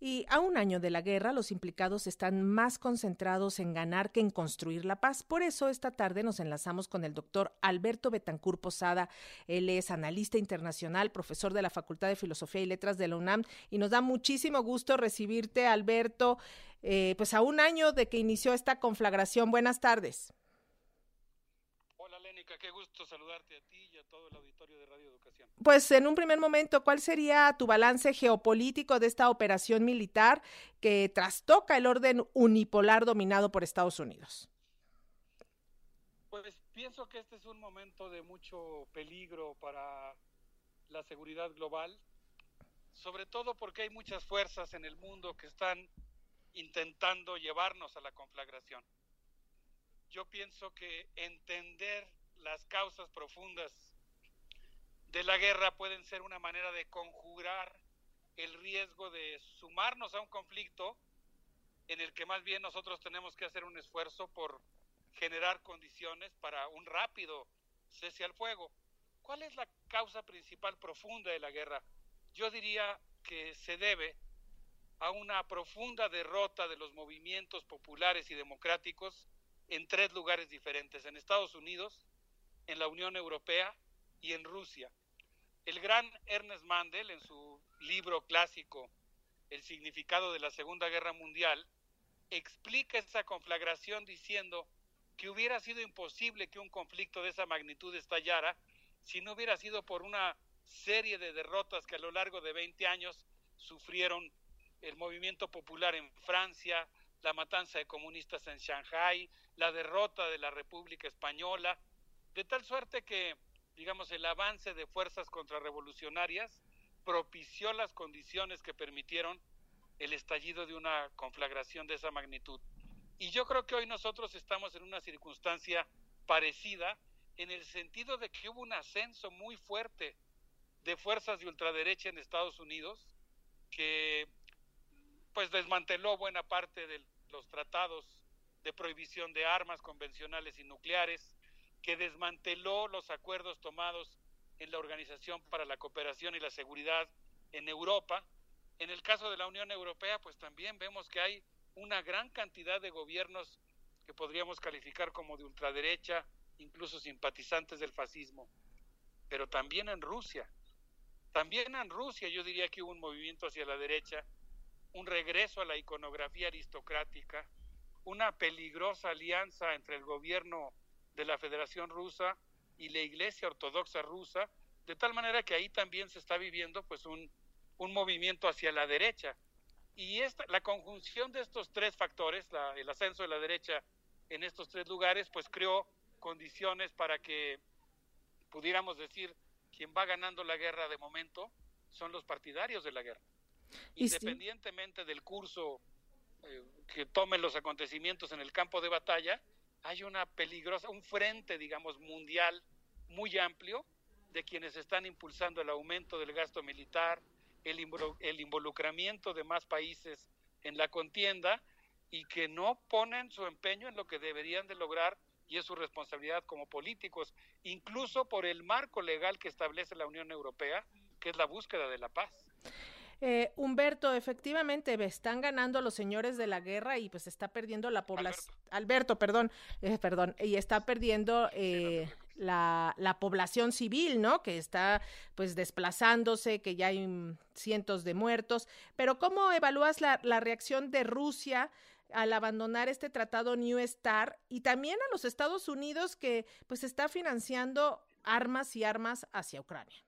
Y a un año de la guerra, los implicados están más concentrados en ganar que en construir la paz. Por eso, esta tarde nos enlazamos con el doctor Alberto Betancur Posada. Él es analista internacional, profesor de la Facultad de Filosofía y Letras de la UNAM, y nos da muchísimo gusto recibirte, Alberto, eh, pues a un año de que inició esta conflagración. Buenas tardes. Qué gusto saludarte a ti y a todo el auditorio de Radio Educación. Pues en un primer momento, ¿cuál sería tu balance geopolítico de esta operación militar que trastoca el orden unipolar dominado por Estados Unidos? Pues pienso que este es un momento de mucho peligro para la seguridad global, sobre todo porque hay muchas fuerzas en el mundo que están intentando llevarnos a la conflagración. Yo pienso que entender las causas profundas de la guerra pueden ser una manera de conjurar el riesgo de sumarnos a un conflicto en el que más bien nosotros tenemos que hacer un esfuerzo por generar condiciones para un rápido cese al fuego. ¿Cuál es la causa principal profunda de la guerra? Yo diría que se debe a una profunda derrota de los movimientos populares y democráticos en tres lugares diferentes, en Estados Unidos, en la Unión Europea y en Rusia. El gran Ernest Mandel, en su libro clásico El significado de la Segunda Guerra Mundial, explica esa conflagración diciendo que hubiera sido imposible que un conflicto de esa magnitud estallara si no hubiera sido por una serie de derrotas que a lo largo de 20 años sufrieron el movimiento popular en Francia, la matanza de comunistas en Shanghái, la derrota de la República Española, de tal suerte que digamos, el avance de fuerzas contrarrevolucionarias propició las condiciones que permitieron el estallido de una conflagración de esa magnitud. Y yo creo que hoy nosotros estamos en una circunstancia parecida en el sentido de que hubo un ascenso muy fuerte de fuerzas de ultraderecha en Estados Unidos que pues desmanteló buena parte de los tratados de prohibición de armas convencionales y nucleares, que desmanteló los acuerdos tomados en la Organización para la Cooperación y la Seguridad en Europa. En el caso de la Unión Europea, pues también vemos que hay una gran cantidad de gobiernos que podríamos calificar como de ultraderecha, incluso simpatizantes del fascismo. Pero también en Rusia, también en Rusia yo diría que hubo un movimiento hacia la derecha, un regreso a la iconografía aristocrática, una peligrosa alianza entre el gobierno de la Federación Rusa y la Iglesia Ortodoxa Rusa, de tal manera que ahí también se está viviendo pues un, un movimiento hacia la derecha. Y esta, la conjunción de estos tres factores, la, el ascenso de la derecha en estos tres lugares, pues creó condiciones para que pudiéramos decir quien va ganando la guerra de momento son los partidarios de la guerra. Independientemente del curso eh, que tomen los acontecimientos en el campo de batalla, hay una peligrosa, un frente, digamos, mundial muy amplio de quienes están impulsando el aumento del gasto militar, el, el involucramiento de más países en la contienda y que no ponen su empeño en lo que deberían de lograr y es su responsabilidad como políticos, incluso por el marco legal que establece la Unión Europea, que es la búsqueda de la paz. Eh, Humberto, efectivamente, están ganando los señores de la guerra y pues está perdiendo la población. Alberto. perdón, eh, perdón, y está perdiendo eh, la, la, población civil, ¿no? Que está pues desplazándose, que ya hay cientos de muertos. Pero ¿cómo evalúas la, la reacción de Rusia? al abandonar este tratado New Star y también a los Estados Unidos que pues está financiando armas y armas hacia Ucrania.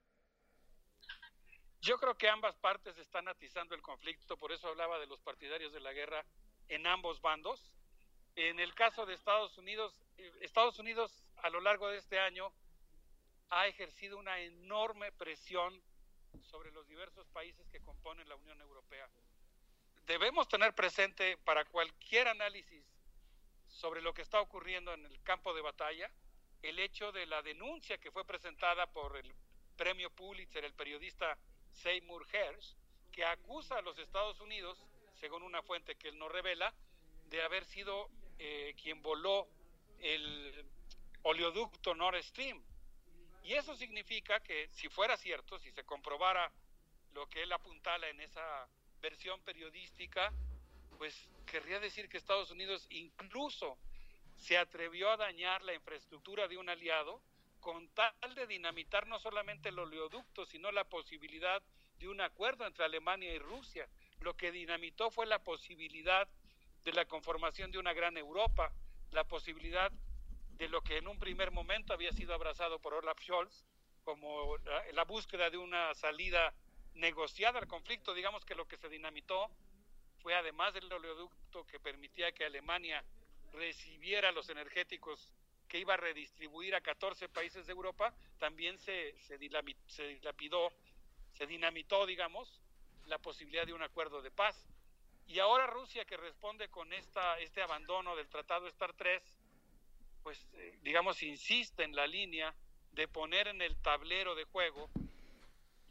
Yo creo que ambas partes están atizando el conflicto, por eso hablaba de los partidarios de la guerra en ambos bandos. En el caso de Estados Unidos, eh, Estados Unidos a lo largo de este año ha ejercido una enorme presión sobre los diversos países que componen la Unión Europea. Debemos tener presente para cualquier análisis sobre lo que está ocurriendo en el campo de batalla el hecho de la denuncia que fue presentada por el premio Pulitzer, el periodista Seymour Hersh, que acusa a los Estados Unidos, según una fuente que él no revela, de haber sido eh, quien voló el oleoducto Nord Stream. Y eso significa que si fuera cierto, si se comprobara lo que él apuntala en esa versión periodística, pues querría decir que Estados Unidos incluso se atrevió a dañar la infraestructura de un aliado con tal de dinamitar no solamente el oleoducto, sino la posibilidad de un acuerdo entre Alemania y Rusia. Lo que dinamitó fue la posibilidad de la conformación de una gran Europa, la posibilidad de lo que en un primer momento había sido abrazado por Olaf Scholz como la, búsqueda de una salida negociada al conflicto. Digamos que lo que se dinamitó fue además del oleoducto que permitía que Alemania recibiera los energéticos que iba a redistribuir a 14 países de Europa, también se, se, se dilapidó, se dinamitó, digamos, la posibilidad de un acuerdo de paz. Y ahora Rusia que responde con esta, este abandono del Tratado Star 3, pues eh, digamos insiste en la línea de poner en el tablero de juego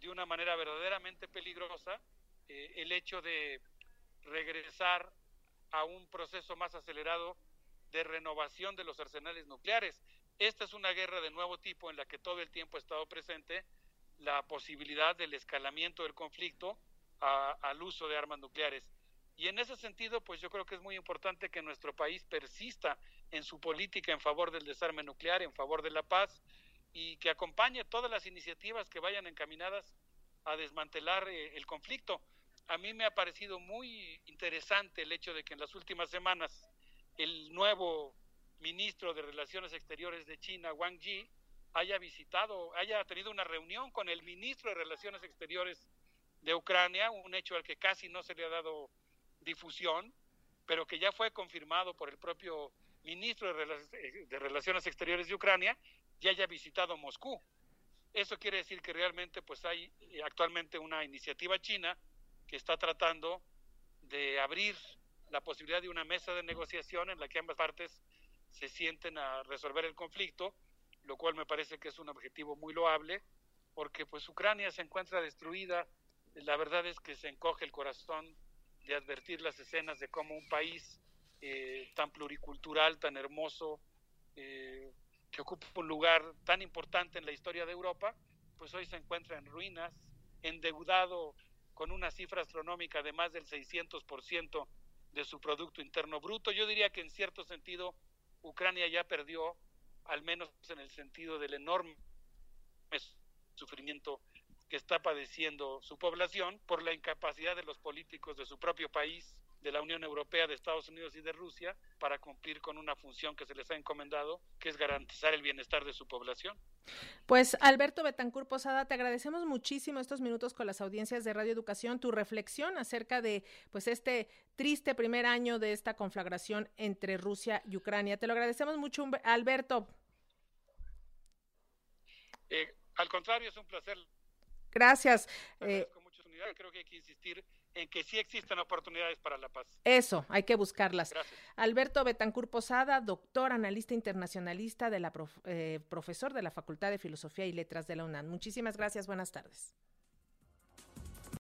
de una manera verdaderamente peligrosa eh, el hecho de regresar a un proceso más acelerado de renovación de los arsenales nucleares. Esta es una guerra de nuevo tipo en la que todo el tiempo ha estado presente la posibilidad del escalamiento del conflicto al uso de armas nucleares. Y en ese sentido, pues yo creo que es muy importante que nuestro país persista en su política en favor del desarme nuclear, en favor de la paz, y que acompañe todas las iniciativas que vayan encaminadas a desmantelar eh, el conflicto. A mí me ha parecido muy interesante el hecho de que en las últimas semanas el nuevo ministro de Relaciones Exteriores de China, Wang Yi, haya visitado, haya tenido una reunión con el ministro de Relaciones Exteriores de Ucrania, un hecho al que casi no se le ha dado difusión, pero que ya fue confirmado por el propio ministro de, Relaciones Exteriores de Ucrania y haya visitado Moscú. Eso quiere decir que realmente pues hay eh, actualmente una iniciativa china que está tratando de abrir la posibilidad de una mesa de negociación en la que ambas partes se sienten a resolver el conflicto, lo cual me parece que es un objetivo muy loable, porque pues Ucrania se encuentra destruida, la verdad es que se encoge el corazón de advertir las escenas de cómo un país eh, tan pluricultural, tan hermoso, eh, que ocupa un lugar tan importante en la historia de Europa, pues hoy se encuentra en ruinas, endeudado con una cifra astronómica de más del 600% de su Producto Interno Bruto. Yo diría que en cierto sentido Ucrania ya perdió, al menos en el sentido del enorme sufrimiento que está padeciendo su población por la incapacidad de los políticos de su propio país de la Unión Europea, de Estados Unidos y de Rusia para cumplir con una función que se les ha encomendado, que es garantizar el bienestar de su población. Pues Alberto Betancur Posada, te agradecemos muchísimo estos minutos con las audiencias de Radio Educación, tu reflexión acerca de pues este triste primer año de esta conflagración entre Rusia y Ucrania. Te lo agradecemos mucho, Alberto. Eh, al contrario, es un placer. Gracias. Eh, Creo que hay que insistir en que sí existen oportunidades para la paz. Eso, hay que buscarlas. Alberto Betancur Posada, doctor, analista internacionalista, de la eh, profesor de la Facultad de Filosofía y Letras de la UNAM. Muchísimas gracias, buenas tardes.